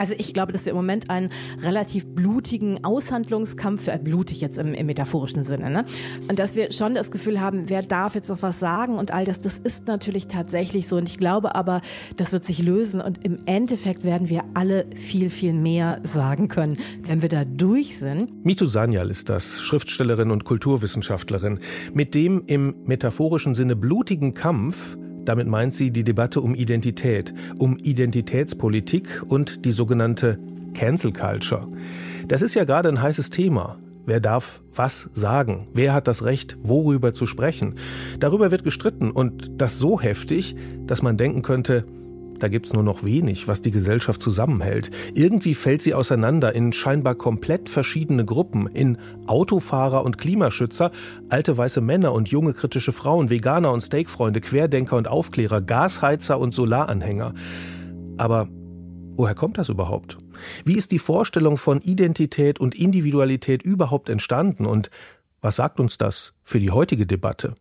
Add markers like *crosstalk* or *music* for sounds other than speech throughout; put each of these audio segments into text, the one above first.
Also ich glaube, dass wir im Moment einen relativ blutigen Aushandlungskampf, äh, blutig jetzt im, im metaphorischen Sinne, ne? und dass wir schon das Gefühl haben, wer darf jetzt noch was sagen und all das, das ist natürlich tatsächlich so. Und ich glaube aber, das wird sich lösen und im Endeffekt werden wir alle viel, viel mehr sagen können, wenn wir da durch sind. Mitu Sanyal ist das, Schriftstellerin und Kulturwissenschaftlerin. Mit dem im metaphorischen Sinne blutigen Kampf damit meint sie die Debatte um Identität, um Identitätspolitik und die sogenannte Cancel Culture. Das ist ja gerade ein heißes Thema. Wer darf was sagen? Wer hat das Recht, worüber zu sprechen? Darüber wird gestritten und das so heftig, dass man denken könnte, da gibt's nur noch wenig, was die Gesellschaft zusammenhält. Irgendwie fällt sie auseinander in scheinbar komplett verschiedene Gruppen, in Autofahrer und Klimaschützer, alte weiße Männer und junge kritische Frauen, Veganer und Steakfreunde, Querdenker und Aufklärer, Gasheizer und Solaranhänger. Aber woher kommt das überhaupt? Wie ist die Vorstellung von Identität und Individualität überhaupt entstanden und was sagt uns das für die heutige Debatte?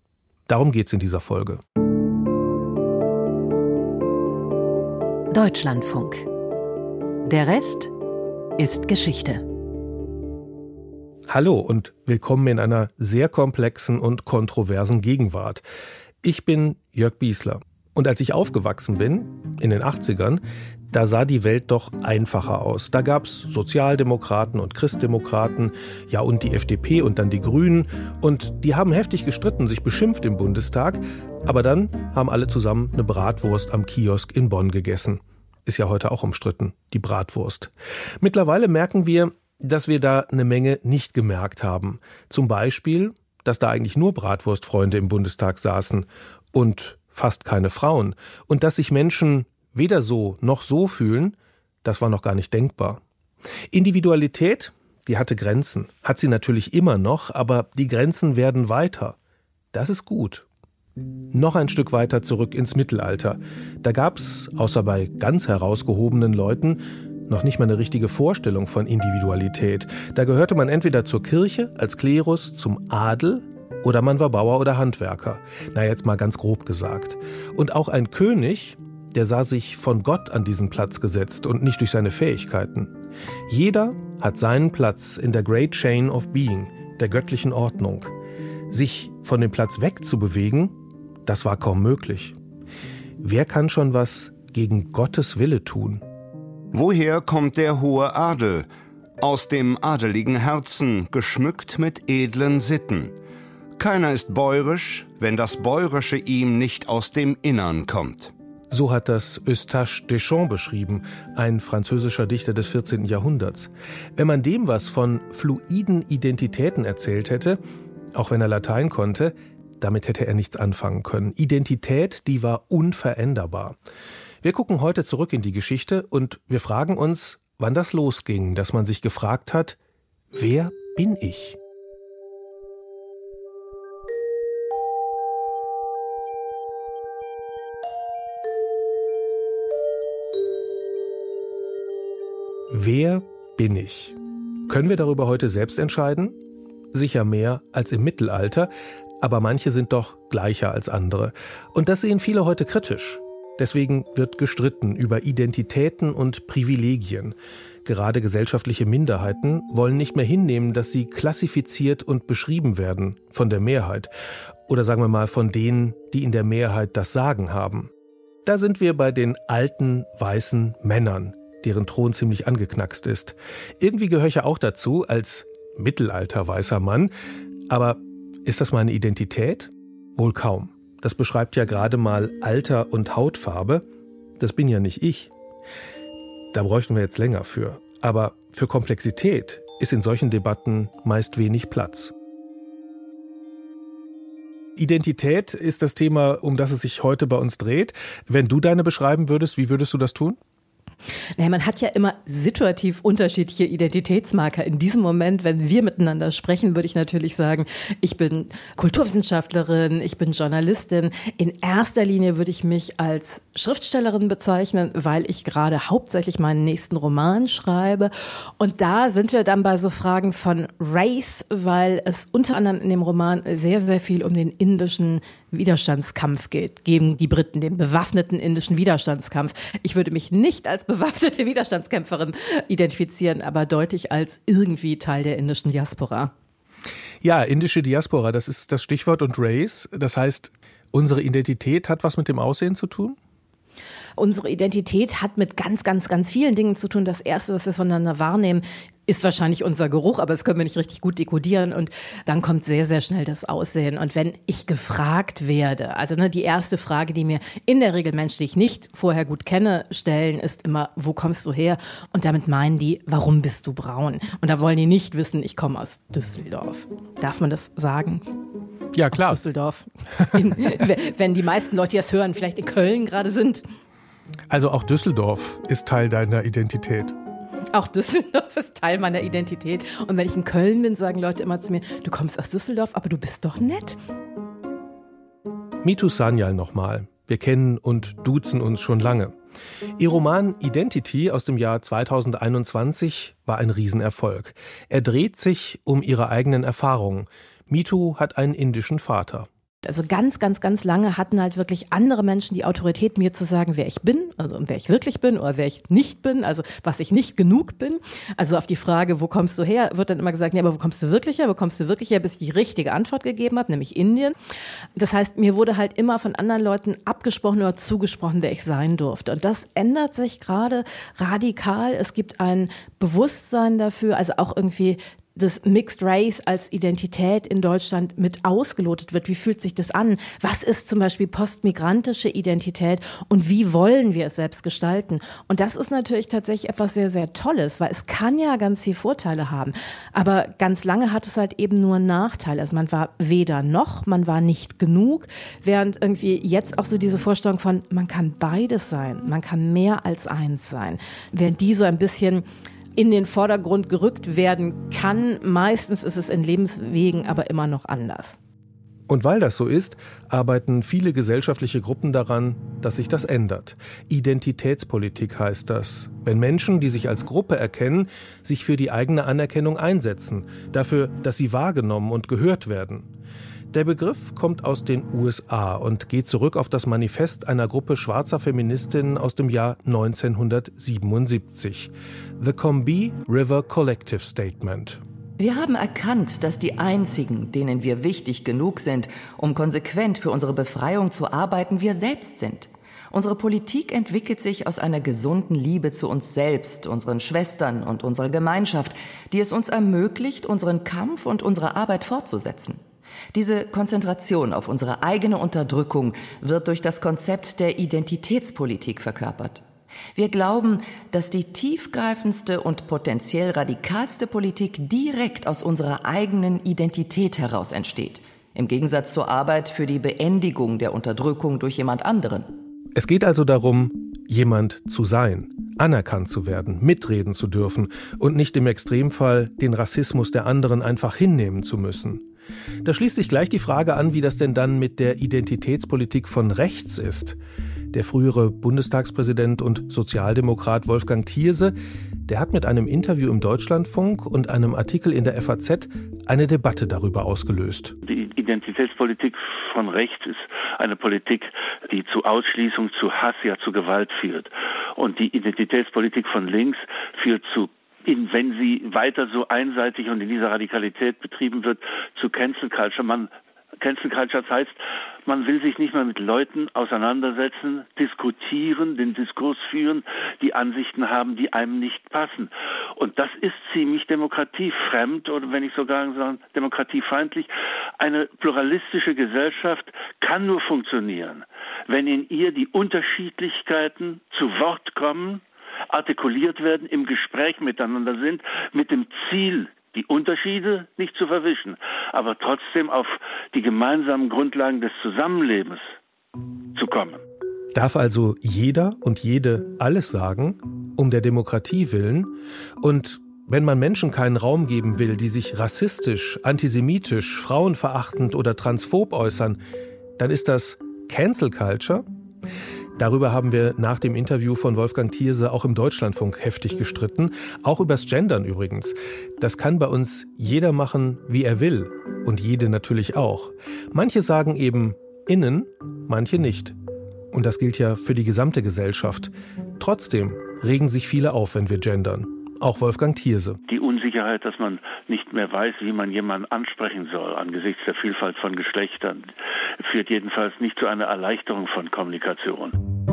Darum geht's in dieser Folge. Deutschlandfunk. Der Rest ist Geschichte. Hallo und willkommen in einer sehr komplexen und kontroversen Gegenwart. Ich bin Jörg Biesler. Und als ich aufgewachsen bin, in den 80ern, da sah die Welt doch einfacher aus. Da gab's Sozialdemokraten und Christdemokraten, ja und die FDP und dann die Grünen. Und die haben heftig gestritten, sich beschimpft im Bundestag. Aber dann haben alle zusammen eine Bratwurst am Kiosk in Bonn gegessen. Ist ja heute auch umstritten, die Bratwurst. Mittlerweile merken wir, dass wir da eine Menge nicht gemerkt haben. Zum Beispiel, dass da eigentlich nur Bratwurstfreunde im Bundestag saßen und fast keine Frauen. Und dass sich Menschen weder so noch so fühlen, das war noch gar nicht denkbar. Individualität, die hatte Grenzen, hat sie natürlich immer noch, aber die Grenzen werden weiter. Das ist gut. Noch ein Stück weiter zurück ins Mittelalter. Da gab's, außer bei ganz herausgehobenen Leuten, noch nicht mal eine richtige Vorstellung von Individualität. Da gehörte man entweder zur Kirche als Klerus, zum Adel, oder man war Bauer oder Handwerker. Na, jetzt mal ganz grob gesagt. Und auch ein König, der sah sich von Gott an diesen Platz gesetzt und nicht durch seine Fähigkeiten. Jeder hat seinen Platz in der Great Chain of Being, der göttlichen Ordnung. Sich von dem Platz wegzubewegen, das war kaum möglich. Wer kann schon was gegen Gottes Wille tun? Woher kommt der hohe Adel? Aus dem adeligen Herzen, geschmückt mit edlen Sitten. Keiner ist bäurisch, wenn das Bäurische ihm nicht aus dem Innern kommt. So hat das Eustache Deschamps beschrieben, ein französischer Dichter des 14. Jahrhunderts. Wenn man dem was von fluiden Identitäten erzählt hätte, auch wenn er Latein konnte, damit hätte er nichts anfangen können. Identität, die war unveränderbar. Wir gucken heute zurück in die Geschichte und wir fragen uns, wann das losging, dass man sich gefragt hat, wer bin ich? Wer bin ich? Können wir darüber heute selbst entscheiden? Sicher mehr als im Mittelalter, aber manche sind doch gleicher als andere. Und das sehen viele heute kritisch. Deswegen wird gestritten über Identitäten und Privilegien. Gerade gesellschaftliche Minderheiten wollen nicht mehr hinnehmen, dass sie klassifiziert und beschrieben werden von der Mehrheit. Oder sagen wir mal von denen, die in der Mehrheit das Sagen haben. Da sind wir bei den alten weißen Männern, deren Thron ziemlich angeknackst ist. Irgendwie gehöre ich ja auch dazu als mittelalter weißer Mann. Aber ist das meine Identität? Wohl kaum. Das beschreibt ja gerade mal Alter und Hautfarbe. Das bin ja nicht ich. Da bräuchten wir jetzt länger für. Aber für Komplexität ist in solchen Debatten meist wenig Platz. Identität ist das Thema, um das es sich heute bei uns dreht. Wenn du deine beschreiben würdest, wie würdest du das tun? Naja, man hat ja immer situativ unterschiedliche Identitätsmarker. In diesem Moment, wenn wir miteinander sprechen, würde ich natürlich sagen, ich bin Kulturwissenschaftlerin, ich bin Journalistin. In erster Linie würde ich mich als Schriftstellerin bezeichnen, weil ich gerade hauptsächlich meinen nächsten Roman schreibe. Und da sind wir dann bei so Fragen von Race, weil es unter anderem in dem Roman sehr, sehr viel um den indischen Widerstandskampf geht, gegen die Briten, den bewaffneten indischen Widerstandskampf. Ich würde mich nicht als bewaffnete Widerstandskämpferin identifizieren, aber deutlich als irgendwie Teil der indischen Diaspora. Ja, indische Diaspora, das ist das Stichwort und Race. Das heißt, unsere Identität hat was mit dem Aussehen zu tun? Unsere Identität hat mit ganz, ganz, ganz vielen Dingen zu tun. Das Erste, was wir voneinander wahrnehmen, ist wahrscheinlich unser Geruch, aber das können wir nicht richtig gut dekodieren. Und dann kommt sehr, sehr schnell das Aussehen. Und wenn ich gefragt werde, also ne, die erste Frage, die mir in der Regel Menschen, die ich nicht vorher gut kenne, stellen, ist immer, wo kommst du her? Und damit meinen die, warum bist du braun? Und da wollen die nicht wissen, ich komme aus Düsseldorf. Darf man das sagen? Ja, klar. Aus Düsseldorf. In, wenn die meisten Leute, die das hören, vielleicht in Köln gerade sind. Also auch Düsseldorf ist Teil deiner Identität. Auch Düsseldorf ist Teil meiner Identität. Und wenn ich in Köln bin, sagen Leute immer zu mir, du kommst aus Düsseldorf, aber du bist doch nett. Mitu Sanyal nochmal. Wir kennen und duzen uns schon lange. Ihr Roman Identity aus dem Jahr 2021 war ein Riesenerfolg. Er dreht sich um ihre eigenen Erfahrungen. Mitu hat einen indischen Vater. Also ganz, ganz, ganz lange hatten halt wirklich andere Menschen die Autorität, mir zu sagen, wer ich bin, also wer ich wirklich bin oder wer ich nicht bin, also was ich nicht genug bin. Also auf die Frage, wo kommst du her, wird dann immer gesagt, nee, aber wo kommst du wirklich her, wo kommst du wirklich her, bis ich die richtige Antwort gegeben habe, nämlich Indien. Das heißt, mir wurde halt immer von anderen Leuten abgesprochen oder zugesprochen, wer ich sein durfte. Und das ändert sich gerade radikal. Es gibt ein Bewusstsein dafür, also auch irgendwie das Mixed Race als Identität in Deutschland mit ausgelotet wird. Wie fühlt sich das an? Was ist zum Beispiel postmigrantische Identität und wie wollen wir es selbst gestalten? Und das ist natürlich tatsächlich etwas sehr, sehr Tolles, weil es kann ja ganz viele Vorteile haben. Aber ganz lange hat es halt eben nur Nachteile. Also man war weder noch, man war nicht genug, während irgendwie jetzt auch so diese Vorstellung von, man kann beides sein, man kann mehr als eins sein. Während die so ein bisschen in den Vordergrund gerückt werden kann. Meistens ist es in Lebenswegen aber immer noch anders. Und weil das so ist, arbeiten viele gesellschaftliche Gruppen daran, dass sich das ändert. Identitätspolitik heißt das. Wenn Menschen, die sich als Gruppe erkennen, sich für die eigene Anerkennung einsetzen, dafür, dass sie wahrgenommen und gehört werden. Der Begriff kommt aus den USA und geht zurück auf das Manifest einer Gruppe schwarzer Feministinnen aus dem Jahr 1977. The Combee River Collective Statement. Wir haben erkannt, dass die einzigen, denen wir wichtig genug sind, um konsequent für unsere Befreiung zu arbeiten, wir selbst sind. Unsere Politik entwickelt sich aus einer gesunden Liebe zu uns selbst, unseren Schwestern und unserer Gemeinschaft, die es uns ermöglicht, unseren Kampf und unsere Arbeit fortzusetzen. Diese Konzentration auf unsere eigene Unterdrückung wird durch das Konzept der Identitätspolitik verkörpert. Wir glauben, dass die tiefgreifendste und potenziell radikalste Politik direkt aus unserer eigenen Identität heraus entsteht, im Gegensatz zur Arbeit für die Beendigung der Unterdrückung durch jemand anderen. Es geht also darum, jemand zu sein, anerkannt zu werden, mitreden zu dürfen und nicht im Extremfall den Rassismus der anderen einfach hinnehmen zu müssen. Da schließt sich gleich die Frage an, wie das denn dann mit der Identitätspolitik von rechts ist. Der frühere Bundestagspräsident und Sozialdemokrat Wolfgang Thierse, der hat mit einem Interview im Deutschlandfunk und einem Artikel in der FAZ eine Debatte darüber ausgelöst. Die Identitätspolitik von rechts ist eine Politik, die zu Ausschließung, zu Hass, ja zu Gewalt führt. Und die Identitätspolitik von links führt zu in, wenn sie weiter so einseitig und in dieser Radikalität betrieben wird, zu Cancel Culture. Man Cancel Culture heißt, man will sich nicht mehr mit Leuten auseinandersetzen, diskutieren, den Diskurs führen, die Ansichten haben, die einem nicht passen. Und das ist ziemlich demokratiefremd oder wenn ich sogar sagen, demokratiefeindlich. Eine pluralistische Gesellschaft kann nur funktionieren, wenn in ihr die Unterschiedlichkeiten zu Wort kommen, artikuliert werden, im Gespräch miteinander sind, mit dem Ziel, die Unterschiede nicht zu verwischen, aber trotzdem auf die gemeinsamen Grundlagen des Zusammenlebens zu kommen. Darf also jeder und jede alles sagen, um der Demokratie willen? Und wenn man Menschen keinen Raum geben will, die sich rassistisch, antisemitisch, frauenverachtend oder transphob äußern, dann ist das Cancel Culture? Darüber haben wir nach dem Interview von Wolfgang Thierse auch im Deutschlandfunk heftig gestritten. Auch übers Gendern übrigens. Das kann bei uns jeder machen, wie er will. Und jede natürlich auch. Manche sagen eben innen, manche nicht. Und das gilt ja für die gesamte Gesellschaft. Trotzdem regen sich viele auf, wenn wir gendern. Auch Wolfgang Thierse. Die Unsicherheit, dass man nicht mehr weiß, wie man jemanden ansprechen soll angesichts der Vielfalt von Geschlechtern, führt jedenfalls nicht zu einer Erleichterung von Kommunikation.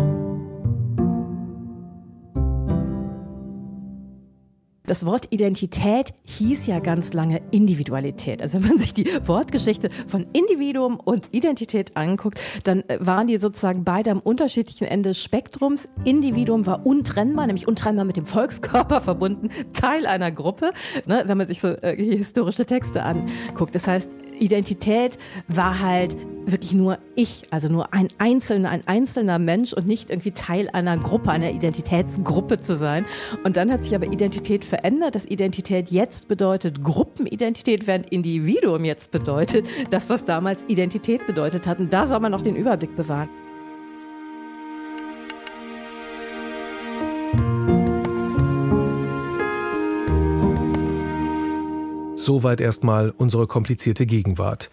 Das Wort Identität hieß ja ganz lange Individualität. Also wenn man sich die Wortgeschichte von Individuum und Identität anguckt, dann äh, waren die sozusagen beide am unterschiedlichen Ende des Spektrums. Individuum war untrennbar, nämlich untrennbar mit dem Volkskörper *laughs* verbunden, Teil einer Gruppe, ne, wenn man sich so äh, historische Texte anguckt. Das heißt, Identität war halt wirklich nur ich, also nur ein einzelner, ein einzelner Mensch und nicht irgendwie Teil einer Gruppe, einer Identitätsgruppe zu sein. Und dann hat sich aber Identität verändert, dass Identität jetzt bedeutet Gruppenidentität, während Individuum jetzt bedeutet, das, was damals Identität bedeutet hat. Und da soll man noch den Überblick bewahren. Soweit erstmal unsere komplizierte Gegenwart.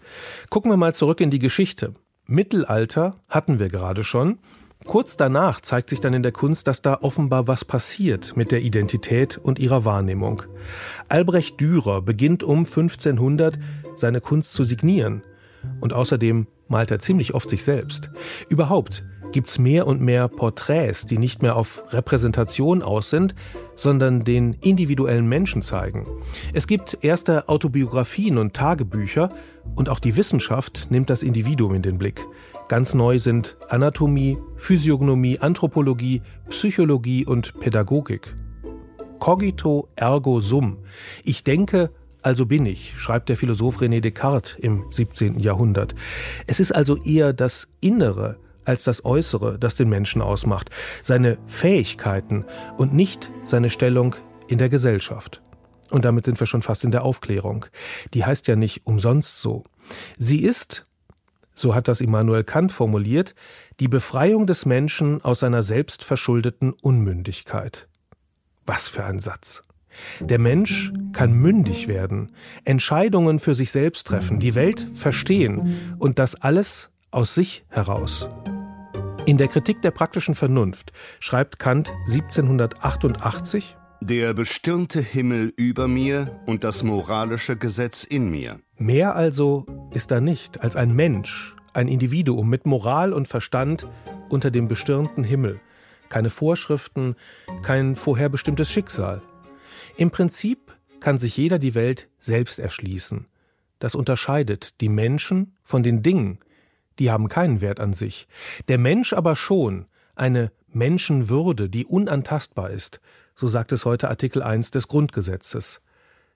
Gucken wir mal zurück in die Geschichte. Mittelalter hatten wir gerade schon. Kurz danach zeigt sich dann in der Kunst, dass da offenbar was passiert mit der Identität und ihrer Wahrnehmung. Albrecht Dürer beginnt um 1500 seine Kunst zu signieren. Und außerdem malt er ziemlich oft sich selbst. Überhaupt gibt's mehr und mehr Porträts, die nicht mehr auf Repräsentation aus sind, sondern den individuellen Menschen zeigen. Es gibt erste Autobiografien und Tagebücher und auch die Wissenschaft nimmt das Individuum in den Blick. Ganz neu sind Anatomie, Physiognomie, Anthropologie, Psychologie und Pädagogik. Cogito ergo sum. Ich denke, also bin ich, schreibt der Philosoph René Descartes im 17. Jahrhundert. Es ist also eher das Innere, als das Äußere, das den Menschen ausmacht, seine Fähigkeiten und nicht seine Stellung in der Gesellschaft. Und damit sind wir schon fast in der Aufklärung. Die heißt ja nicht umsonst so. Sie ist, so hat das Immanuel Kant formuliert, die Befreiung des Menschen aus seiner selbstverschuldeten Unmündigkeit. Was für ein Satz. Der Mensch kann mündig werden, Entscheidungen für sich selbst treffen, die Welt verstehen und das alles aus sich heraus. In der Kritik der praktischen Vernunft schreibt Kant 1788 Der bestirnte Himmel über mir und das moralische Gesetz in mir. Mehr also ist da nicht als ein Mensch, ein Individuum mit Moral und Verstand unter dem bestirnten Himmel. Keine Vorschriften, kein vorherbestimmtes Schicksal. Im Prinzip kann sich jeder die Welt selbst erschließen. Das unterscheidet die Menschen von den Dingen, die haben keinen Wert an sich. Der Mensch aber schon, eine Menschenwürde, die unantastbar ist, so sagt es heute Artikel 1 des Grundgesetzes.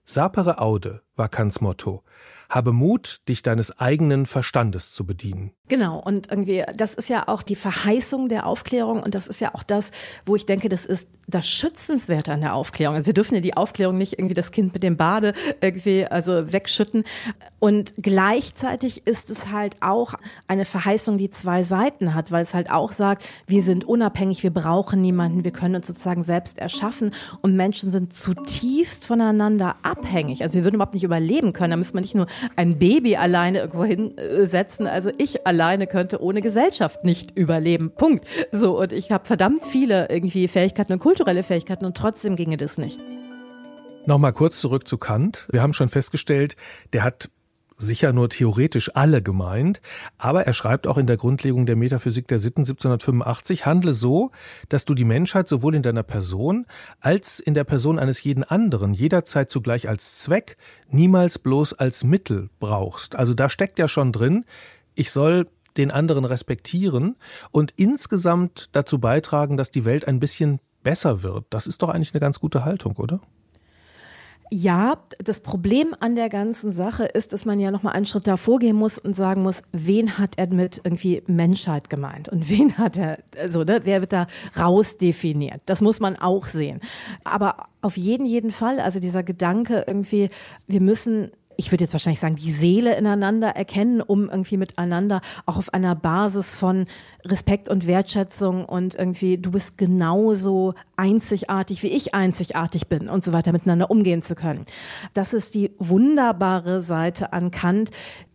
Sapere aude war Kants Motto. Habe Mut, dich deines eigenen Verstandes zu bedienen. Genau, und irgendwie, das ist ja auch die Verheißung der Aufklärung und das ist ja auch das, wo ich denke, das ist das Schützenswerte an der Aufklärung. Also wir dürfen ja die Aufklärung nicht irgendwie das Kind mit dem Bade irgendwie also wegschütten. Und gleichzeitig ist es halt auch eine Verheißung, die zwei Seiten hat, weil es halt auch sagt, wir sind unabhängig, wir brauchen niemanden, wir können uns sozusagen selbst erschaffen und Menschen sind zutiefst voneinander abhängig. Also wir würden überhaupt nicht überleben können. Da müsste man nicht nur ein Baby alleine irgendwo hinsetzen. Also ich alleine könnte ohne Gesellschaft nicht überleben. Punkt. So, und ich habe verdammt viele irgendwie Fähigkeiten und kulturelle Fähigkeiten und trotzdem ginge das nicht. Nochmal kurz zurück zu Kant. Wir haben schon festgestellt, der hat sicher nur theoretisch alle gemeint, aber er schreibt auch in der Grundlegung der Metaphysik der Sitten 1785, handle so, dass du die Menschheit sowohl in deiner Person als in der Person eines jeden anderen jederzeit zugleich als Zweck, niemals bloß als Mittel brauchst. Also da steckt ja schon drin, ich soll den anderen respektieren und insgesamt dazu beitragen, dass die Welt ein bisschen besser wird. Das ist doch eigentlich eine ganz gute Haltung, oder? Ja, das Problem an der ganzen Sache ist, dass man ja noch mal einen Schritt davor gehen muss und sagen muss, wen hat er mit irgendwie Menschheit gemeint und *laughs* wen hat er, also ne, wer wird da rausdefiniert? Das muss man auch sehen. Aber auf jeden jeden Fall, also dieser Gedanke irgendwie, wir müssen ich würde jetzt wahrscheinlich sagen, die Seele ineinander erkennen, um irgendwie miteinander auch auf einer Basis von Respekt und Wertschätzung und irgendwie, du bist genauso einzigartig, wie ich einzigartig bin und so weiter miteinander umgehen zu können. Das ist die wunderbare Seite an Kant,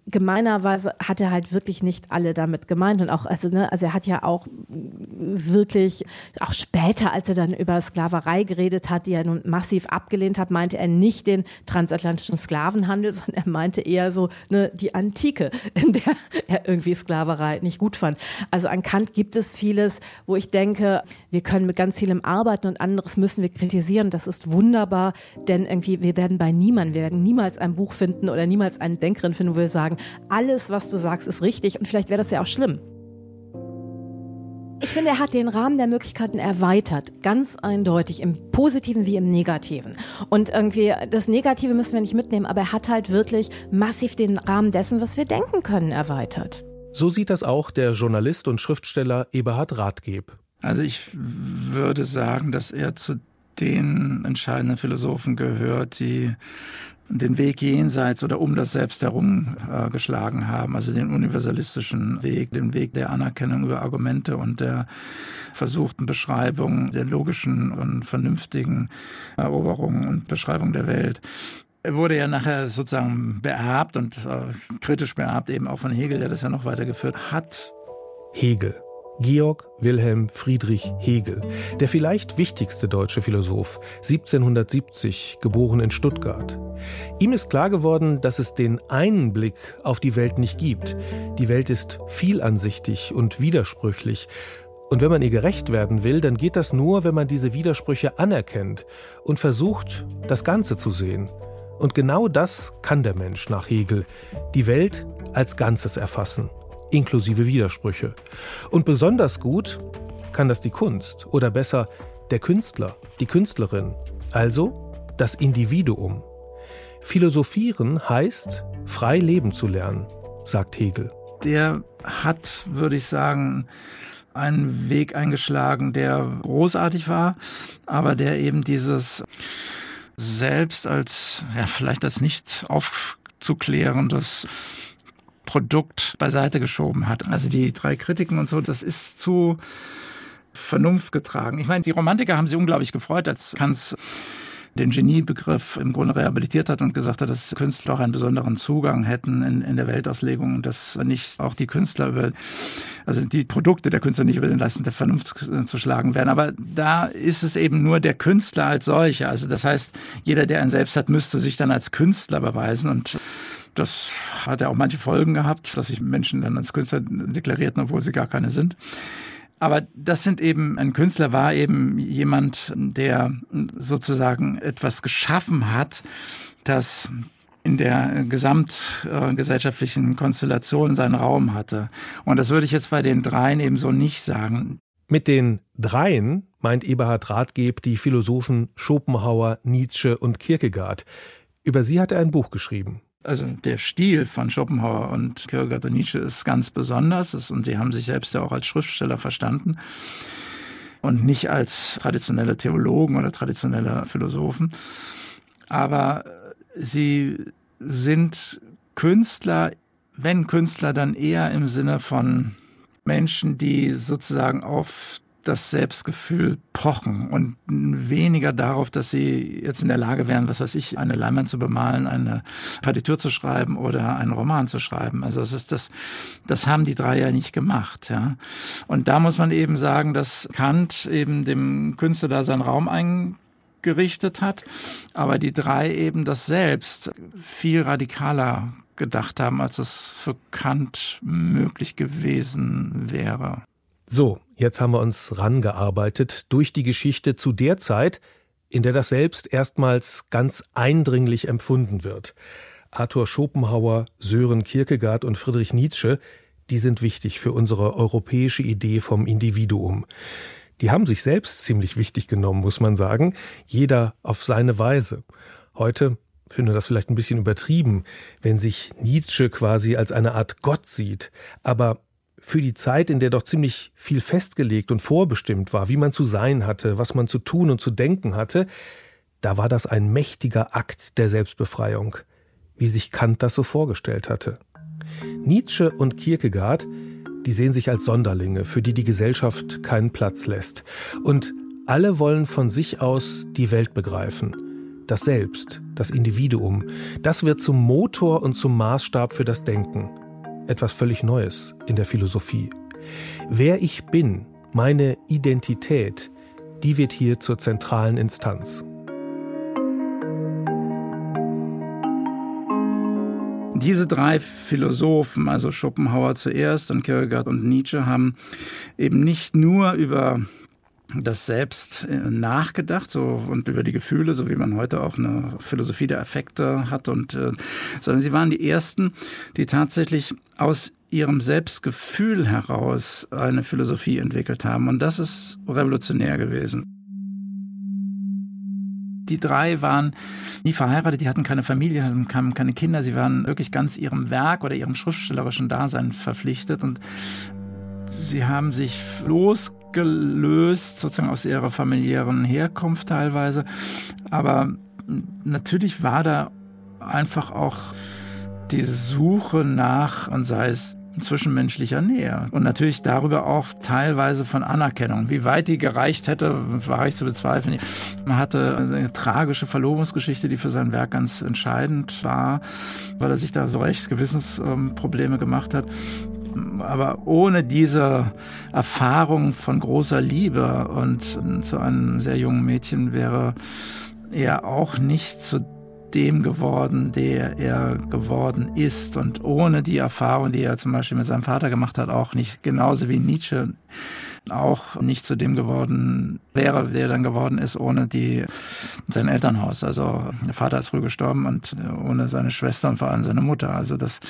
gemeinerweise hat er halt wirklich nicht alle damit gemeint und auch, also, ne, also er hat ja auch wirklich, auch später, als er dann über Sklaverei geredet hat, die er nun massiv abgelehnt hat, meinte er nicht den transatlantischen Sklavenhandel, sondern er meinte eher so ne, die Antike, *laughs* in der er irgendwie Sklaverei nicht gut fand. Also an Kant gibt es vieles, wo ich denke, wir können mit ganz vielem arbeiten und anderes müssen wir kritisieren. Das ist wunderbar, denn irgendwie wir werden bei niemandem, wir werden niemals ein Buch finden oder niemals eine Denkerin finden, wo wir sagen, alles, was du sagst, ist richtig und vielleicht wäre das ja auch schlimm. Ich finde, er hat den Rahmen der Möglichkeiten erweitert, ganz eindeutig, im Positiven wie im Negativen. Und irgendwie, das Negative müssen wir nicht mitnehmen, aber er hat halt wirklich massiv den Rahmen dessen, was wir denken können, erweitert. So sieht das auch der Journalist und Schriftsteller Eberhard Rathgeb. Also ich würde sagen, dass er zu den entscheidenden Philosophen gehört, die den Weg jenseits oder um das Selbst herum äh, geschlagen haben, also den universalistischen Weg, den Weg der Anerkennung über Argumente und der versuchten Beschreibung der logischen und vernünftigen Eroberung und Beschreibung der Welt. Er wurde ja nachher sozusagen beerbt und äh, kritisch beerbt eben auch von Hegel, der das ja noch weitergeführt hat. Hegel. Georg Wilhelm Friedrich Hegel, der vielleicht wichtigste deutsche Philosoph, 1770, geboren in Stuttgart. Ihm ist klar geworden, dass es den einen Blick auf die Welt nicht gibt. Die Welt ist vielansichtig und widersprüchlich. Und wenn man ihr gerecht werden will, dann geht das nur, wenn man diese Widersprüche anerkennt und versucht, das Ganze zu sehen. Und genau das kann der Mensch nach Hegel, die Welt als Ganzes erfassen inklusive Widersprüche. Und besonders gut kann das die Kunst oder besser der Künstler, die Künstlerin, also das Individuum. Philosophieren heißt, frei leben zu lernen, sagt Hegel. Der hat, würde ich sagen, einen Weg eingeschlagen, der großartig war, aber der eben dieses selbst als, ja, vielleicht als nicht aufzuklärendes Produkt beiseite geschoben hat. Also die drei Kritiken und so, das ist zu Vernunft getragen. Ich meine, die Romantiker haben sich unglaublich gefreut, als Kants den Geniebegriff im Grunde rehabilitiert hat und gesagt hat, dass Künstler auch einen besonderen Zugang hätten in, in der Weltauslegung und dass nicht auch die Künstler über, also die Produkte der Künstler nicht über den Leisten der Vernunft zu schlagen werden. Aber da ist es eben nur der Künstler als solcher. Also das heißt, jeder, der einen selbst hat, müsste sich dann als Künstler beweisen und das hat ja auch manche Folgen gehabt, dass sich Menschen dann als Künstler deklarierten, obwohl sie gar keine sind. Aber das sind eben, ein Künstler war eben jemand, der sozusagen etwas geschaffen hat, das in der gesamtgesellschaftlichen Konstellation seinen Raum hatte. Und das würde ich jetzt bei den dreien eben so nicht sagen. Mit den dreien meint Eberhard Rathgeb die Philosophen Schopenhauer, Nietzsche und Kierkegaard. Über sie hat er ein Buch geschrieben. Also der Stil von Schopenhauer und Kierkegaard und Nietzsche ist ganz besonders und sie haben sich selbst ja auch als Schriftsteller verstanden und nicht als traditionelle Theologen oder traditionelle Philosophen. Aber sie sind Künstler, wenn Künstler, dann eher im Sinne von Menschen, die sozusagen auf das Selbstgefühl pochen und weniger darauf, dass sie jetzt in der Lage wären, was weiß ich, eine Leinwand zu bemalen, eine Partitur zu schreiben oder einen Roman zu schreiben. Also es ist das, das haben die drei ja nicht gemacht, ja. Und da muss man eben sagen, dass Kant eben dem Künstler da seinen Raum eingerichtet hat, aber die drei eben das selbst viel radikaler gedacht haben, als es für Kant möglich gewesen wäre. So, jetzt haben wir uns rangearbeitet durch die Geschichte zu der Zeit, in der das Selbst erstmals ganz eindringlich empfunden wird. Arthur Schopenhauer, Sören Kierkegaard und Friedrich Nietzsche, die sind wichtig für unsere europäische Idee vom Individuum. Die haben sich selbst ziemlich wichtig genommen, muss man sagen, jeder auf seine Weise. Heute finde das vielleicht ein bisschen übertrieben, wenn sich Nietzsche quasi als eine Art Gott sieht, aber für die Zeit, in der doch ziemlich viel festgelegt und vorbestimmt war, wie man zu sein hatte, was man zu tun und zu denken hatte, da war das ein mächtiger Akt der Selbstbefreiung, wie sich Kant das so vorgestellt hatte. Nietzsche und Kierkegaard, die sehen sich als Sonderlinge, für die die Gesellschaft keinen Platz lässt. Und alle wollen von sich aus die Welt begreifen. das Selbst, das Individuum, das wird zum Motor und zum Maßstab für das Denken. Etwas völlig Neues in der Philosophie. Wer ich bin, meine Identität, die wird hier zur zentralen Instanz. Diese drei Philosophen, also Schopenhauer zuerst, dann Kierkegaard und Nietzsche, haben eben nicht nur über das Selbst äh, nachgedacht so und über die Gefühle, so wie man heute auch eine Philosophie der Affekte hat und äh, sondern sie waren die ersten, die tatsächlich aus ihrem Selbstgefühl heraus eine Philosophie entwickelt haben. Und das ist revolutionär gewesen. Die drei waren nie verheiratet, die hatten keine Familie, hatten keine Kinder, sie waren wirklich ganz ihrem Werk oder ihrem schriftstellerischen Dasein verpflichtet. Und sie haben sich losgelöst sozusagen aus ihrer familiären Herkunft teilweise, aber natürlich war da einfach auch die Suche nach, und sei es zwischenmenschlicher Nähe und natürlich darüber auch teilweise von Anerkennung. Wie weit die gereicht hätte, war ich zu bezweifeln. Man hatte eine tragische Verlobungsgeschichte, die für sein Werk ganz entscheidend war, weil er sich da so recht Gewissensprobleme gemacht hat aber ohne diese Erfahrung von großer Liebe und zu einem sehr jungen Mädchen wäre er auch nicht zu dem geworden, der er geworden ist. Und ohne die Erfahrung, die er zum Beispiel mit seinem Vater gemacht hat, auch nicht, genauso wie Nietzsche auch nicht zu dem geworden wäre, der dann geworden ist, ohne die, sein Elternhaus. Also der Vater ist früh gestorben und ohne seine Schwester und vor allem seine Mutter. Also das,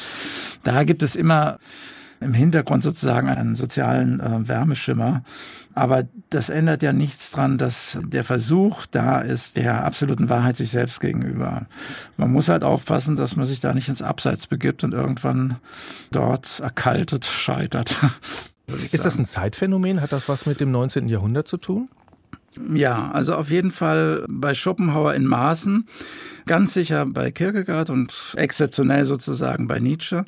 da gibt es immer im Hintergrund sozusagen einen sozialen äh, Wärmeschimmer. Aber das ändert ja nichts dran, dass der Versuch da ist, der absoluten Wahrheit sich selbst gegenüber. Man muss halt aufpassen, dass man sich da nicht ins Abseits begibt und irgendwann dort erkaltet scheitert. Ist das ein Zeitphänomen? Hat das was mit dem 19. Jahrhundert zu tun? Ja, also auf jeden Fall bei Schopenhauer in Maßen. Ganz sicher bei Kierkegaard und exzeptionell sozusagen bei Nietzsche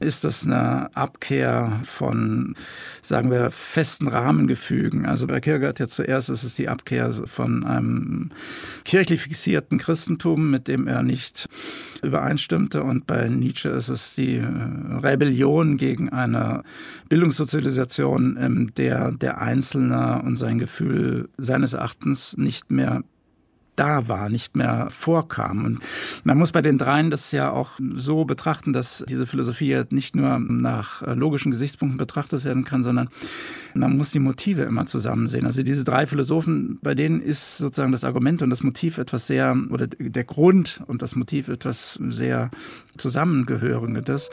ist das eine Abkehr von, sagen wir, festen Rahmengefügen. Also bei Kierkegaard jetzt zuerst ist es die Abkehr von einem kirchlich fixierten Christentum, mit dem er nicht übereinstimmte. Und bei Nietzsche ist es die äh, Rebellion gegen eine Bildungssozialisation, in der der Einzelne und sein Gefühl seines Erachtens nicht mehr da war, nicht mehr vorkam. Und man muss bei den dreien das ja auch so betrachten, dass diese Philosophie nicht nur nach logischen Gesichtspunkten betrachtet werden kann, sondern man muss die Motive immer zusammen sehen. Also diese drei Philosophen, bei denen ist sozusagen das Argument und das Motiv etwas sehr, oder der Grund und das Motiv etwas sehr zusammengehörendes.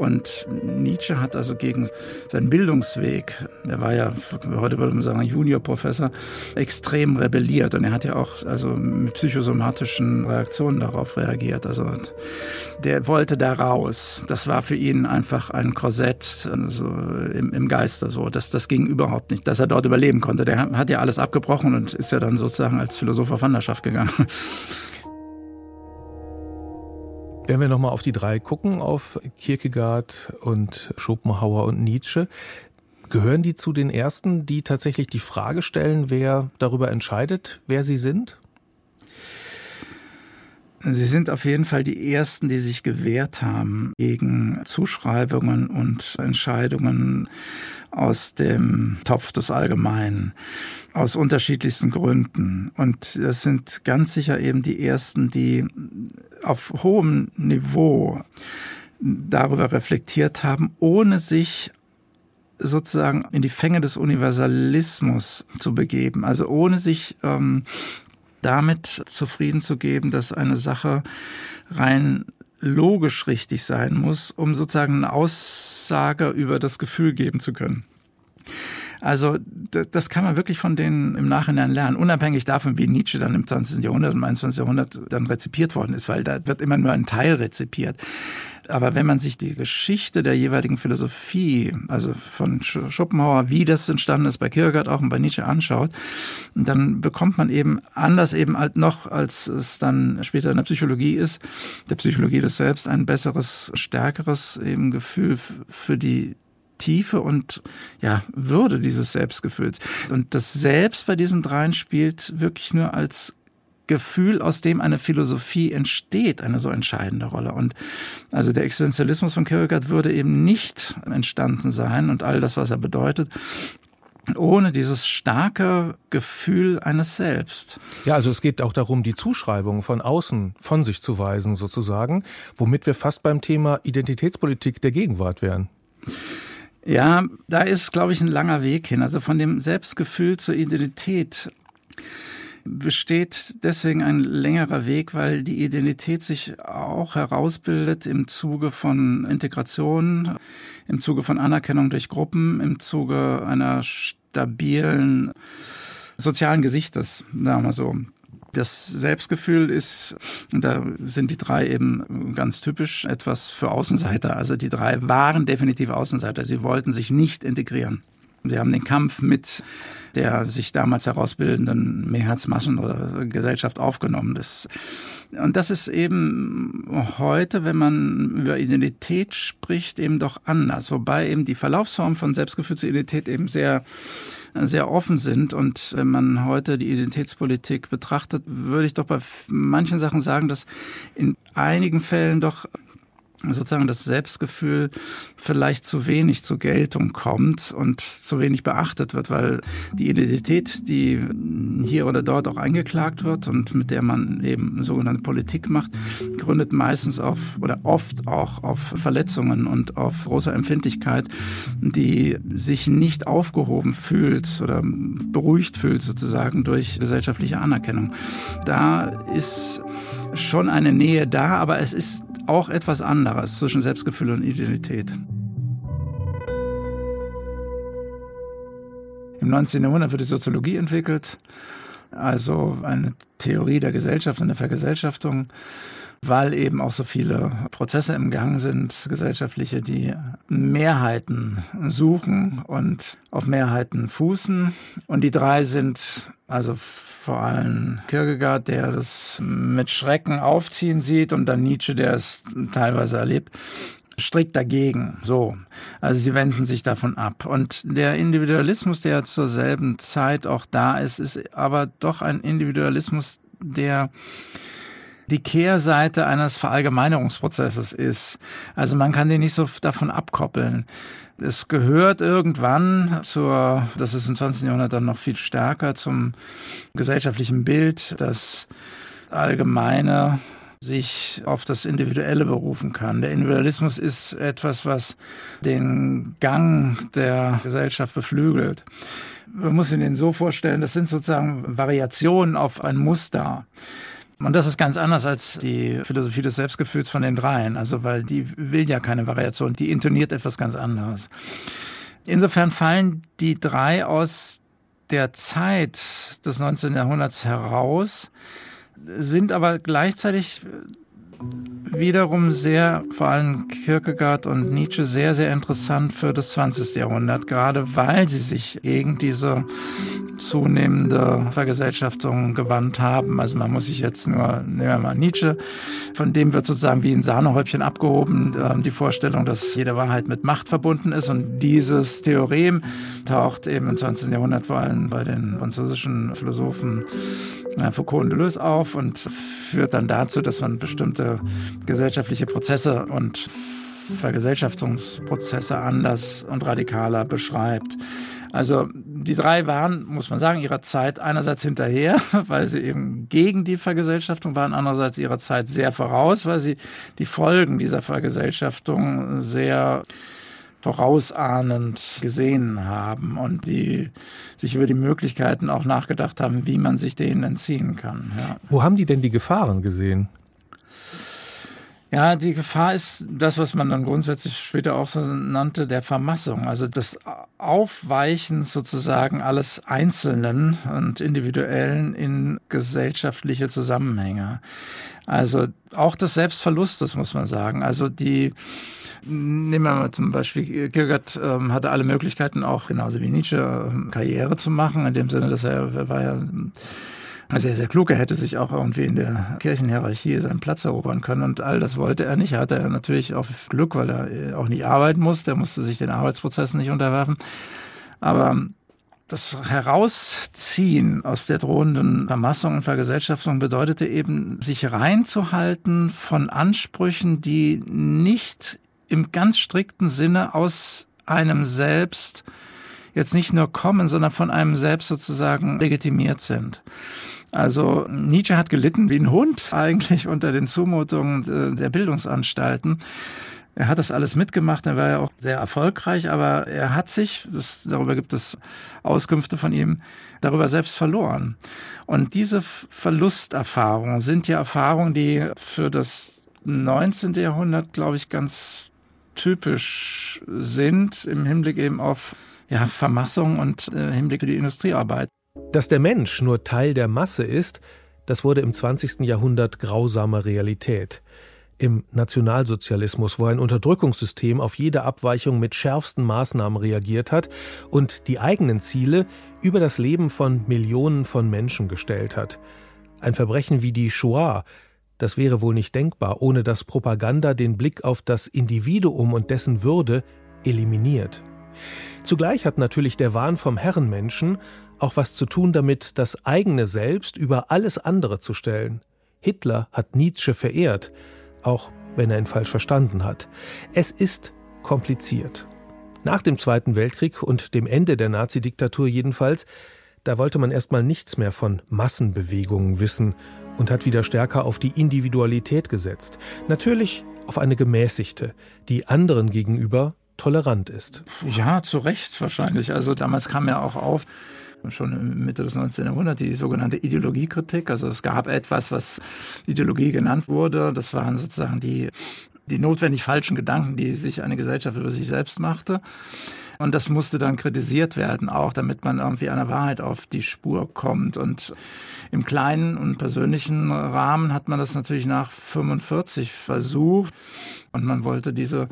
Und Nietzsche hat also gegen seinen Bildungsweg, er war ja, heute würde man sagen, Juniorprofessor, extrem rebelliert. Und er hat ja auch also mit psychosomatischen Reaktionen darauf reagiert. Also der wollte da raus. Das war für ihn einfach ein Korsett also im, im Geiste so. Das, das ging überhaupt nicht, dass er dort überleben konnte. Der hat ja alles abgebrochen und ist ja dann sozusagen als Philosoph auf Wanderschaft gegangen. Wenn wir nochmal auf die drei gucken, auf Kierkegaard und Schopenhauer und Nietzsche, gehören die zu den ersten, die tatsächlich die Frage stellen, wer darüber entscheidet, wer sie sind? Sie sind auf jeden Fall die Ersten, die sich gewehrt haben gegen Zuschreibungen und Entscheidungen aus dem Topf des Allgemeinen, aus unterschiedlichsten Gründen. Und das sind ganz sicher eben die Ersten, die auf hohem Niveau darüber reflektiert haben, ohne sich sozusagen in die Fänge des Universalismus zu begeben, also ohne sich ähm, damit zufrieden zu geben, dass eine Sache rein logisch richtig sein muss, um sozusagen eine Aussage über das Gefühl geben zu können. Also das kann man wirklich von denen im Nachhinein lernen, unabhängig davon, wie Nietzsche dann im 20. Jahrhundert und 21. Jahrhundert dann rezipiert worden ist, weil da wird immer nur ein Teil rezipiert. Aber wenn man sich die Geschichte der jeweiligen Philosophie, also von Schopenhauer, wie das entstanden ist, bei Kierkegaard auch und bei Nietzsche anschaut, dann bekommt man eben anders eben halt noch, als es dann später in der Psychologie ist, der Psychologie des Selbst, ein besseres, stärkeres eben Gefühl für die Tiefe und ja, Würde dieses Selbstgefühls. Und das Selbst bei diesen dreien spielt wirklich nur als Gefühl, aus dem eine Philosophie entsteht, eine so entscheidende Rolle. Und also der Existenzialismus von Kierkegaard würde eben nicht entstanden sein und all das, was er bedeutet, ohne dieses starke Gefühl eines Selbst. Ja, also es geht auch darum, die Zuschreibung von außen von sich zu weisen, sozusagen, womit wir fast beim Thema Identitätspolitik der Gegenwart wären. Ja, da ist, glaube ich, ein langer Weg hin. Also von dem Selbstgefühl zur Identität besteht deswegen ein längerer Weg, weil die Identität sich auch herausbildet im Zuge von Integration, im Zuge von Anerkennung durch Gruppen, im Zuge einer stabilen sozialen Gesichtes, sagen wir so. Das Selbstgefühl ist, da sind die drei eben ganz typisch etwas für Außenseiter. Also die drei waren definitiv Außenseiter. Sie wollten sich nicht integrieren. Sie haben den Kampf mit der sich damals herausbildenden Mehrheitsmassen oder Gesellschaft aufgenommen. Das, und das ist eben heute, wenn man über Identität spricht, eben doch anders. Wobei eben die Verlaufsformen von Selbstgefühl zur Identität eben sehr sehr offen sind. Und wenn man heute die Identitätspolitik betrachtet, würde ich doch bei manchen Sachen sagen, dass in einigen Fällen doch sozusagen das Selbstgefühl vielleicht zu wenig zur Geltung kommt und zu wenig beachtet wird, weil die Identität, die hier oder dort auch eingeklagt wird und mit der man eben sogenannte Politik macht, gründet meistens auf oder oft auch auf Verletzungen und auf großer Empfindlichkeit, die sich nicht aufgehoben fühlt oder beruhigt fühlt sozusagen durch gesellschaftliche Anerkennung. Da ist schon eine Nähe da, aber es ist auch etwas anderes zwischen Selbstgefühl und Identität. Im 19. Jahrhundert wird die Soziologie entwickelt, also eine Theorie der Gesellschaft und der Vergesellschaftung, weil eben auch so viele Prozesse im Gang sind, gesellschaftliche, die Mehrheiten suchen und auf Mehrheiten fußen. Und die drei sind also vor allem Kierkegaard, der das mit Schrecken aufziehen sieht und dann Nietzsche, der es teilweise erlebt strikt dagegen. So. Also sie wenden sich davon ab. Und der Individualismus, der zur selben Zeit auch da ist, ist aber doch ein Individualismus, der die Kehrseite eines Verallgemeinerungsprozesses ist. Also man kann den nicht so davon abkoppeln. Es gehört irgendwann zur, das ist im 20. Jahrhundert dann noch viel stärker, zum gesellschaftlichen Bild, das Allgemeine sich auf das Individuelle berufen kann. Der Individualismus ist etwas, was den Gang der Gesellschaft beflügelt. Man muss ihn den so vorstellen, das sind sozusagen Variationen auf ein Muster. Und das ist ganz anders als die Philosophie des Selbstgefühls von den dreien. Also, weil die will ja keine Variation, die intoniert etwas ganz anderes. Insofern fallen die drei aus der Zeit des 19. Jahrhunderts heraus, sind aber gleichzeitig wiederum sehr, vor allem Kierkegaard und Nietzsche, sehr, sehr interessant für das 20. Jahrhundert, gerade weil sie sich gegen diese zunehmende Vergesellschaftung gewandt haben. Also man muss sich jetzt nur, nehmen wir mal Nietzsche, von dem wird sozusagen wie ein Sahnehäubchen abgehoben, ähm, die Vorstellung, dass jede Wahrheit mit Macht verbunden ist. Und dieses Theorem taucht eben im 20. Jahrhundert vor allem bei den französischen Philosophen Foucault und Deleuze auf und führt dann dazu, dass man bestimmte gesellschaftliche Prozesse und Vergesellschaftungsprozesse anders und radikaler beschreibt. Also die drei waren, muss man sagen, ihrer Zeit einerseits hinterher, *laughs* weil sie eben gegen die Vergesellschaftung waren, andererseits ihrer Zeit sehr voraus, weil sie die Folgen dieser Vergesellschaftung sehr vorausahnend gesehen haben und die sich über die Möglichkeiten auch nachgedacht haben, wie man sich denen entziehen kann. Ja. Wo haben die denn die Gefahren gesehen? Ja, die Gefahr ist das, was man dann grundsätzlich später auch so nannte, der Vermassung. Also das Aufweichen sozusagen alles Einzelnen und Individuellen in gesellschaftliche Zusammenhänge. Also auch des Selbstverlustes, muss man sagen. Also die, nehmen wir mal zum Beispiel, Kierkegaard ähm, hatte alle Möglichkeiten, auch genauso wie Nietzsche, ähm, Karriere zu machen, in dem Sinne, dass er, er war ja sehr, sehr klug. Er hätte sich auch irgendwie in der Kirchenhierarchie seinen Platz erobern können und all das wollte er nicht. Er hatte natürlich auch Glück, weil er auch nicht arbeiten musste. Er musste sich den Arbeitsprozessen nicht unterwerfen. Aber das Herausziehen aus der drohenden Vermassung und Vergesellschaftung bedeutete eben, sich reinzuhalten von Ansprüchen, die nicht im ganz strikten Sinne aus einem selbst jetzt nicht nur kommen, sondern von einem selbst sozusagen legitimiert sind. Also Nietzsche hat gelitten wie ein Hund eigentlich unter den Zumutungen der Bildungsanstalten. Er hat das alles mitgemacht, er war ja auch sehr erfolgreich, aber er hat sich, das, darüber gibt es Auskünfte von ihm, darüber selbst verloren. Und diese Verlusterfahrungen sind ja Erfahrungen, die für das 19. Jahrhundert, glaube ich, ganz typisch sind im Hinblick eben auf ja, Vermassung und äh, Hinblick für die Industriearbeit. Dass der Mensch nur Teil der Masse ist, das wurde im 20. Jahrhundert grausame Realität. Im Nationalsozialismus, wo ein Unterdrückungssystem auf jede Abweichung mit schärfsten Maßnahmen reagiert hat und die eigenen Ziele über das Leben von Millionen von Menschen gestellt hat. Ein Verbrechen wie die Shoah, das wäre wohl nicht denkbar, ohne dass Propaganda den Blick auf das Individuum und dessen Würde eliminiert. Zugleich hat natürlich der Wahn vom Herrenmenschen auch was zu tun damit, das eigene Selbst über alles andere zu stellen. Hitler hat Nietzsche verehrt, auch wenn er ihn falsch verstanden hat. Es ist kompliziert. Nach dem Zweiten Weltkrieg und dem Ende der Nazidiktatur jedenfalls, da wollte man erstmal nichts mehr von Massenbewegungen wissen und hat wieder stärker auf die Individualität gesetzt. Natürlich auf eine gemäßigte, die anderen gegenüber tolerant ist. Ja, zu Recht wahrscheinlich. Also damals kam ja auch auf, schon Mitte des 19. Jahrhunderts die sogenannte Ideologiekritik. Also es gab etwas, was Ideologie genannt wurde. Das waren sozusagen die, die notwendig falschen Gedanken, die sich eine Gesellschaft über sich selbst machte. Und das musste dann kritisiert werden, auch damit man irgendwie einer Wahrheit auf die Spur kommt. Und im kleinen und persönlichen Rahmen hat man das natürlich nach 45 versucht. Und man wollte diese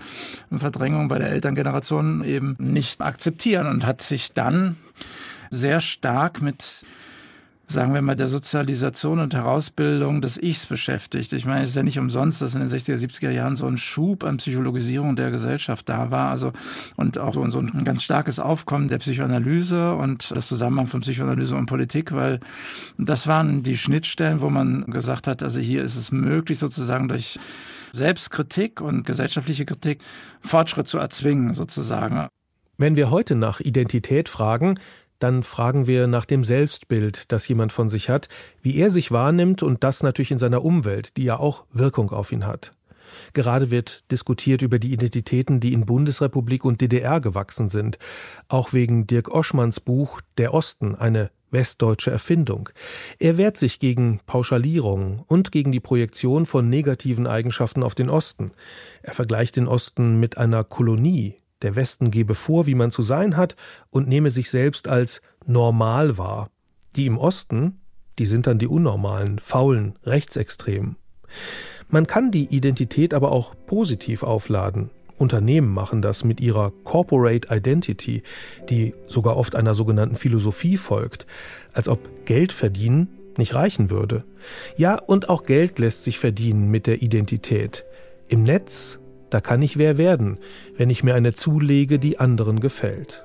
Verdrängung bei der Elterngeneration eben nicht akzeptieren und hat sich dann sehr stark mit sagen wir mal, der Sozialisation und Herausbildung des Ichs beschäftigt. Ich meine, es ist ja nicht umsonst, dass in den 60er, 70er Jahren so ein Schub an Psychologisierung der Gesellschaft da war, also und auch so ein ganz starkes Aufkommen der Psychoanalyse und das Zusammenhang von Psychoanalyse und Politik, weil das waren die Schnittstellen, wo man gesagt hat, also hier ist es möglich, sozusagen durch Selbstkritik und gesellschaftliche Kritik Fortschritt zu erzwingen, sozusagen. Wenn wir heute nach Identität fragen, dann fragen wir nach dem Selbstbild, das jemand von sich hat, wie er sich wahrnimmt und das natürlich in seiner Umwelt, die ja auch Wirkung auf ihn hat. Gerade wird diskutiert über die Identitäten, die in Bundesrepublik und DDR gewachsen sind, auch wegen Dirk Oschmanns Buch Der Osten, eine westdeutsche Erfindung. Er wehrt sich gegen Pauschalierung und gegen die Projektion von negativen Eigenschaften auf den Osten. Er vergleicht den Osten mit einer Kolonie, der Westen gebe vor, wie man zu sein hat, und nehme sich selbst als normal wahr. Die im Osten, die sind dann die Unnormalen, Faulen, Rechtsextremen. Man kann die Identität aber auch positiv aufladen. Unternehmen machen das mit ihrer Corporate Identity, die sogar oft einer sogenannten Philosophie folgt, als ob Geld verdienen nicht reichen würde. Ja, und auch Geld lässt sich verdienen mit der Identität. Im Netz da kann ich wer werden, wenn ich mir eine zulege, die anderen gefällt.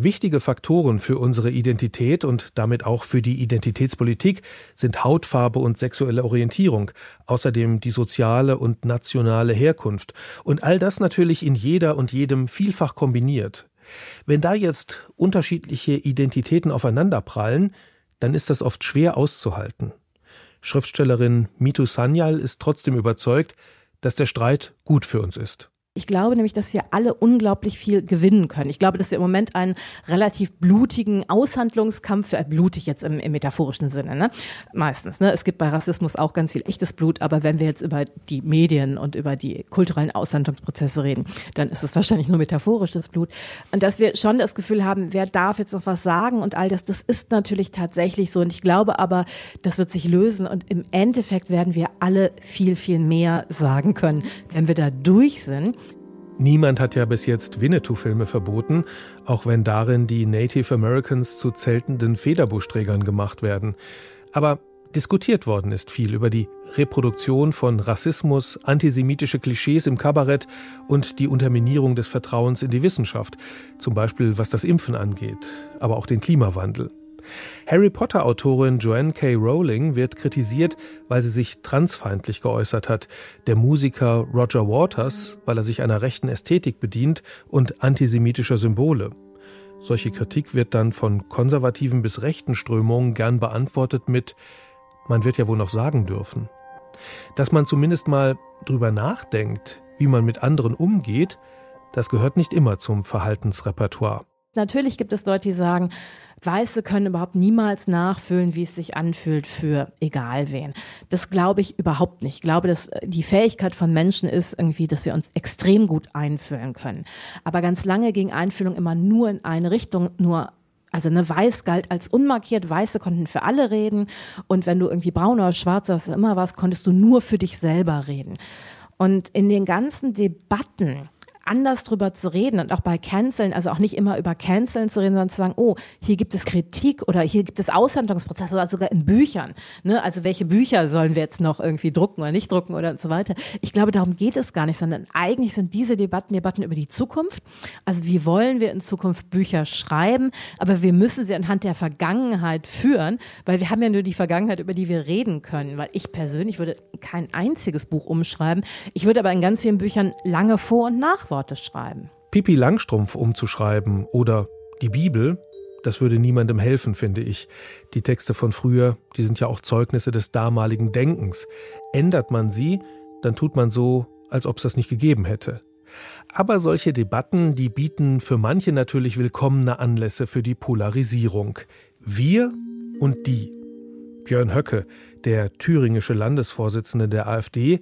Wichtige Faktoren für unsere Identität und damit auch für die Identitätspolitik sind Hautfarbe und sexuelle Orientierung, außerdem die soziale und nationale Herkunft und all das natürlich in jeder und jedem vielfach kombiniert. Wenn da jetzt unterschiedliche Identitäten aufeinanderprallen, dann ist das oft schwer auszuhalten. Schriftstellerin Mitu Sanyal ist trotzdem überzeugt, dass der Streit gut für uns ist. Ich glaube nämlich, dass wir alle unglaublich viel gewinnen können. Ich glaube, dass wir im Moment einen relativ blutigen Aushandlungskampf, äh, blutig jetzt im, im metaphorischen Sinne, ne? meistens. Ne? Es gibt bei Rassismus auch ganz viel echtes Blut, aber wenn wir jetzt über die Medien und über die kulturellen Aushandlungsprozesse reden, dann ist es wahrscheinlich nur metaphorisches Blut. Und dass wir schon das Gefühl haben, wer darf jetzt noch was sagen und all das, das ist natürlich tatsächlich so. Und ich glaube aber, das wird sich lösen und im Endeffekt werden wir alle viel, viel mehr sagen können, wenn wir da durch sind. Niemand hat ja bis jetzt Winnetou-Filme verboten, auch wenn darin die Native Americans zu zeltenden Federbuschträgern gemacht werden. Aber Diskutiert worden ist viel über die Reproduktion von Rassismus, antisemitische Klischees im Kabarett und die Unterminierung des Vertrauens in die Wissenschaft, zum Beispiel was das Impfen angeht, aber auch den Klimawandel. Harry Potter-Autorin Joanne K. Rowling wird kritisiert, weil sie sich transfeindlich geäußert hat. Der Musiker Roger Waters, weil er sich einer rechten Ästhetik bedient und antisemitischer Symbole. Solche Kritik wird dann von konservativen bis rechten Strömungen gern beantwortet mit man wird ja wohl noch sagen dürfen. Dass man zumindest mal drüber nachdenkt, wie man mit anderen umgeht, das gehört nicht immer zum Verhaltensrepertoire. Natürlich gibt es Leute, die sagen, Weiße können überhaupt niemals nachfühlen, wie es sich anfühlt für egal wen. Das glaube ich überhaupt nicht. Ich glaube, dass die Fähigkeit von Menschen ist irgendwie, dass wir uns extrem gut einfühlen können. Aber ganz lange ging Einfühlung immer nur in eine Richtung, nur also eine Weiß galt als unmarkiert, Weiße konnten für alle reden und wenn du irgendwie braun oder schwarz was immer warst, konntest du nur für dich selber reden. Und in den ganzen Debatten anders drüber zu reden und auch bei Canceln, also auch nicht immer über Canceln zu reden, sondern zu sagen, oh, hier gibt es Kritik oder hier gibt es Aushandlungsprozesse oder sogar in Büchern. Ne? Also welche Bücher sollen wir jetzt noch irgendwie drucken oder nicht drucken oder und so weiter. Ich glaube, darum geht es gar nicht, sondern eigentlich sind diese Debatten Debatten über die Zukunft. Also wie wollen wir in Zukunft Bücher schreiben, aber wir müssen sie anhand der Vergangenheit führen, weil wir haben ja nur die Vergangenheit, über die wir reden können. Weil ich persönlich würde kein einziges Buch umschreiben. Ich würde aber in ganz vielen Büchern lange Vor- und Nachwort Worte schreiben. Pipi Langstrumpf umzuschreiben oder die Bibel, das würde niemandem helfen, finde ich. Die Texte von früher, die sind ja auch Zeugnisse des damaligen Denkens. Ändert man sie, dann tut man so, als ob es das nicht gegeben hätte. Aber solche Debatten, die bieten für manche natürlich willkommene Anlässe für die Polarisierung. Wir und die. Björn Höcke, der thüringische Landesvorsitzende der AfD,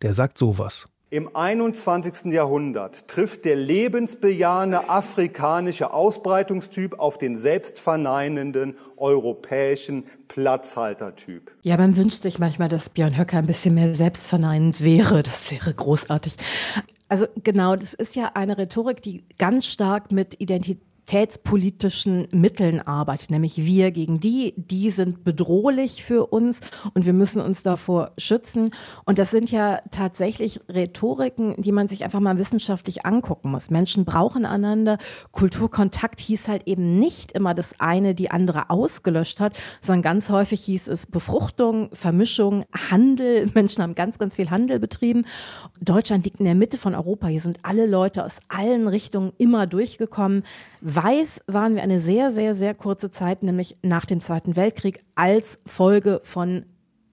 der sagt sowas. Im 21. Jahrhundert trifft der lebensbejahende afrikanische Ausbreitungstyp auf den selbstverneinenden europäischen Platzhaltertyp. Ja, man wünscht sich manchmal, dass Björn Höcker ein bisschen mehr selbstverneinend wäre. Das wäre großartig. Also genau, das ist ja eine Rhetorik, die ganz stark mit Identität identitätspolitischen Mitteln arbeitet, nämlich wir gegen die, die sind bedrohlich für uns und wir müssen uns davor schützen. Und das sind ja tatsächlich Rhetoriken, die man sich einfach mal wissenschaftlich angucken muss. Menschen brauchen einander. Kulturkontakt hieß halt eben nicht immer das eine die andere ausgelöscht hat, sondern ganz häufig hieß es Befruchtung, Vermischung, Handel. *laughs* Menschen haben ganz, ganz viel Handel betrieben. Deutschland liegt in der Mitte von Europa. Hier sind alle Leute aus allen Richtungen immer durchgekommen. Weiß waren wir eine sehr, sehr, sehr kurze Zeit, nämlich nach dem Zweiten Weltkrieg, als Folge von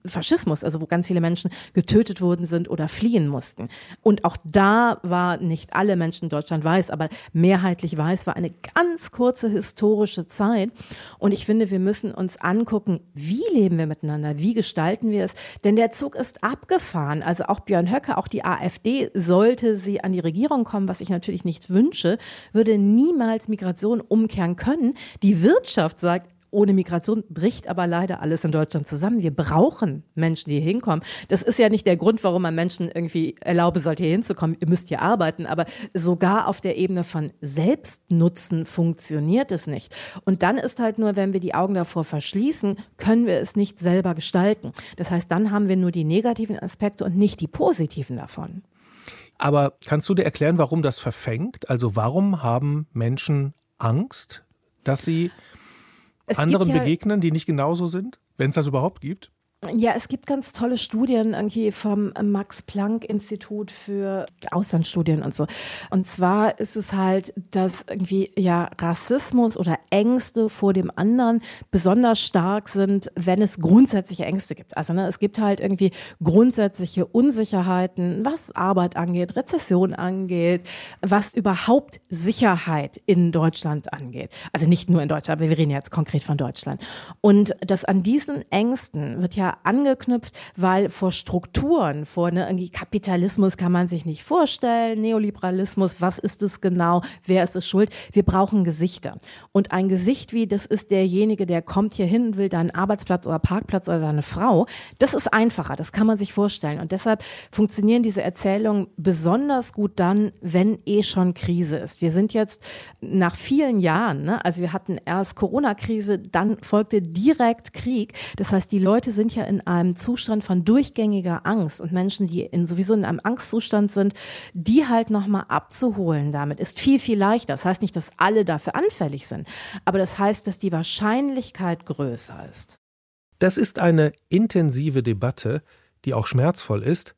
Faschismus, also wo ganz viele Menschen getötet worden sind oder fliehen mussten. Und auch da war nicht alle Menschen in Deutschland weiß, aber mehrheitlich weiß war eine ganz kurze historische Zeit. Und ich finde, wir müssen uns angucken, wie leben wir miteinander, wie gestalten wir es. Denn der Zug ist abgefahren. Also auch Björn Höcke, auch die AfD, sollte sie an die Regierung kommen, was ich natürlich nicht wünsche, würde niemals Migration umkehren können. Die Wirtschaft sagt, ohne Migration bricht aber leider alles in Deutschland zusammen. Wir brauchen Menschen, die hier hinkommen. Das ist ja nicht der Grund, warum man Menschen irgendwie erlauben sollte, hier hinzukommen. Ihr müsst hier arbeiten. Aber sogar auf der Ebene von Selbstnutzen funktioniert es nicht. Und dann ist halt nur, wenn wir die Augen davor verschließen, können wir es nicht selber gestalten. Das heißt, dann haben wir nur die negativen Aspekte und nicht die positiven davon. Aber kannst du dir erklären, warum das verfängt? Also warum haben Menschen Angst, dass sie es anderen ja, begegnen, die nicht genauso sind, wenn es das überhaupt gibt? Ja, es gibt ganz tolle Studien irgendwie vom Max-Planck-Institut für Auslandsstudien und so. Und zwar ist es halt, dass irgendwie ja Rassismus oder Ängste vor dem anderen besonders stark sind, wenn es grundsätzliche Ängste gibt. Also ne, es gibt halt irgendwie grundsätzliche Unsicherheiten, was Arbeit angeht, Rezession angeht, was überhaupt Sicherheit in Deutschland angeht. Also nicht nur in Deutschland, aber wir reden jetzt konkret von Deutschland. Und dass an diesen Ängsten wird ja angeknüpft, weil vor Strukturen, vor ne, irgendwie Kapitalismus kann man sich nicht vorstellen, Neoliberalismus, was ist es genau, wer ist es schuld? Wir brauchen Gesichter. Und ein Gesicht wie, das ist derjenige, der kommt hier hin, will da einen Arbeitsplatz oder Parkplatz oder eine Frau, das ist einfacher, das kann man sich vorstellen. Und deshalb funktionieren diese Erzählungen besonders gut dann, wenn eh schon Krise ist. Wir sind jetzt nach vielen Jahren, ne, also wir hatten erst Corona-Krise, dann folgte direkt Krieg. Das heißt, die Leute sind ja in einem Zustand von durchgängiger Angst und Menschen, die in, sowieso in einem Angstzustand sind, die halt nochmal abzuholen damit ist viel, viel leichter. Das heißt nicht, dass alle dafür anfällig sind, aber das heißt, dass die Wahrscheinlichkeit größer ist. Das ist eine intensive Debatte, die auch schmerzvoll ist,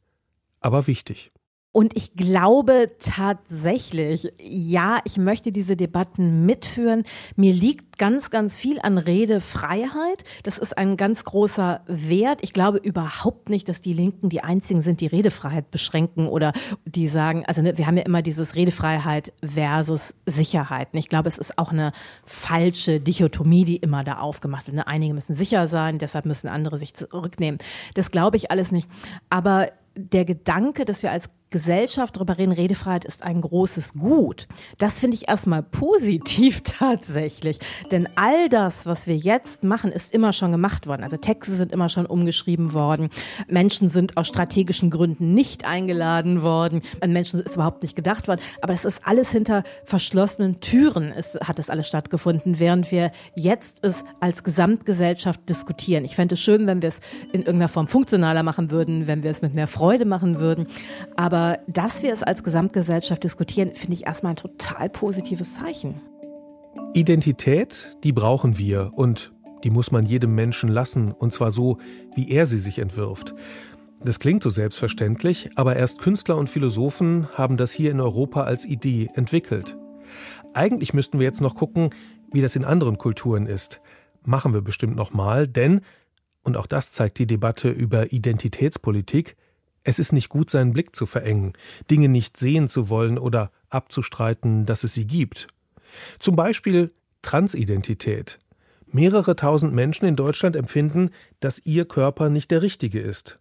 aber wichtig. Und ich glaube tatsächlich, ja, ich möchte diese Debatten mitführen. Mir liegt ganz, ganz viel an Redefreiheit. Das ist ein ganz großer Wert. Ich glaube überhaupt nicht, dass die Linken die einzigen sind, die Redefreiheit beschränken oder die sagen, also ne, wir haben ja immer dieses Redefreiheit versus Sicherheit. Ich glaube, es ist auch eine falsche Dichotomie, die immer da aufgemacht wird. Ne, einige müssen sicher sein, deshalb müssen andere sich zurücknehmen. Das glaube ich alles nicht. Aber der Gedanke, dass wir als Gesellschaft darüber reden, Redefreiheit ist ein großes Gut. Das finde ich erstmal positiv *laughs* tatsächlich. Denn all das, was wir jetzt machen, ist immer schon gemacht worden. Also Texte sind immer schon umgeschrieben worden. Menschen sind aus strategischen Gründen nicht eingeladen worden. An Menschen ist überhaupt nicht gedacht worden. Aber das ist alles hinter verschlossenen Türen es, hat das alles stattgefunden, während wir jetzt es als Gesamtgesellschaft diskutieren. Ich fände es schön, wenn wir es in irgendeiner Form funktionaler machen würden, wenn wir es mit mehr Freude machen würden. Aber aber dass wir es als Gesamtgesellschaft diskutieren, finde ich erstmal ein total positives Zeichen. Identität, die brauchen wir und die muss man jedem Menschen lassen, und zwar so, wie er sie sich entwirft. Das klingt so selbstverständlich, aber erst Künstler und Philosophen haben das hier in Europa als Idee entwickelt. Eigentlich müssten wir jetzt noch gucken, wie das in anderen Kulturen ist. Machen wir bestimmt noch mal, denn und auch das zeigt die Debatte über Identitätspolitik, es ist nicht gut, seinen Blick zu verengen, Dinge nicht sehen zu wollen oder abzustreiten, dass es sie gibt. Zum Beispiel Transidentität. Mehrere tausend Menschen in Deutschland empfinden, dass ihr Körper nicht der richtige ist.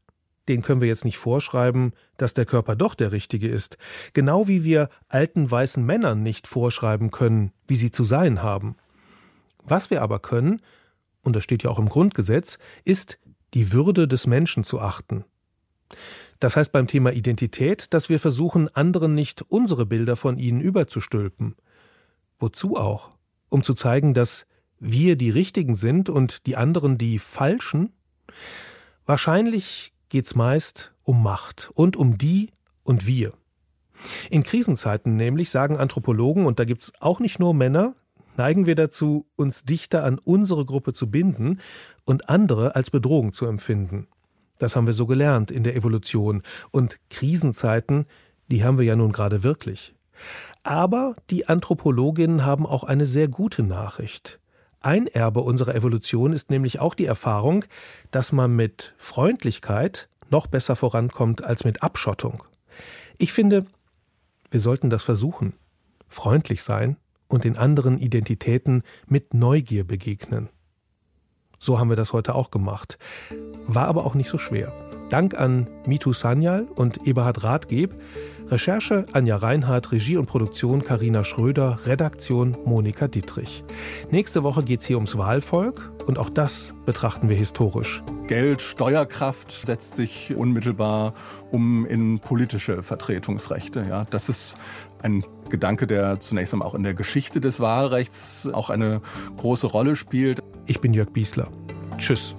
Den können wir jetzt nicht vorschreiben, dass der Körper doch der richtige ist, genau wie wir alten weißen Männern nicht vorschreiben können, wie sie zu sein haben. Was wir aber können, und das steht ja auch im Grundgesetz, ist die Würde des Menschen zu achten. Das heißt beim Thema Identität, dass wir versuchen, anderen nicht unsere Bilder von ihnen überzustülpen. Wozu auch? Um zu zeigen, dass wir die Richtigen sind und die anderen die Falschen? Wahrscheinlich geht's meist um Macht und um die und wir. In Krisenzeiten nämlich, sagen Anthropologen, und da gibt's auch nicht nur Männer, neigen wir dazu, uns dichter an unsere Gruppe zu binden und andere als Bedrohung zu empfinden. Das haben wir so gelernt in der Evolution. Und Krisenzeiten, die haben wir ja nun gerade wirklich. Aber die Anthropologinnen haben auch eine sehr gute Nachricht. Ein Erbe unserer Evolution ist nämlich auch die Erfahrung, dass man mit Freundlichkeit noch besser vorankommt als mit Abschottung. Ich finde, wir sollten das versuchen. Freundlich sein und den anderen Identitäten mit Neugier begegnen. So haben wir das heute auch gemacht. War aber auch nicht so schwer. Dank an Mitu Sanyal und Eberhard Rathgeb. Recherche Anja Reinhardt, Regie und Produktion Karina Schröder, Redaktion Monika Dietrich. Nächste Woche geht es hier ums Wahlvolk und auch das betrachten wir historisch. Geld, Steuerkraft setzt sich unmittelbar um in politische Vertretungsrechte. Ja, das ist ein Gedanke, der zunächst einmal auch in der Geschichte des Wahlrechts auch eine große Rolle spielt. Ich bin Jörg Biesler. Tschüss.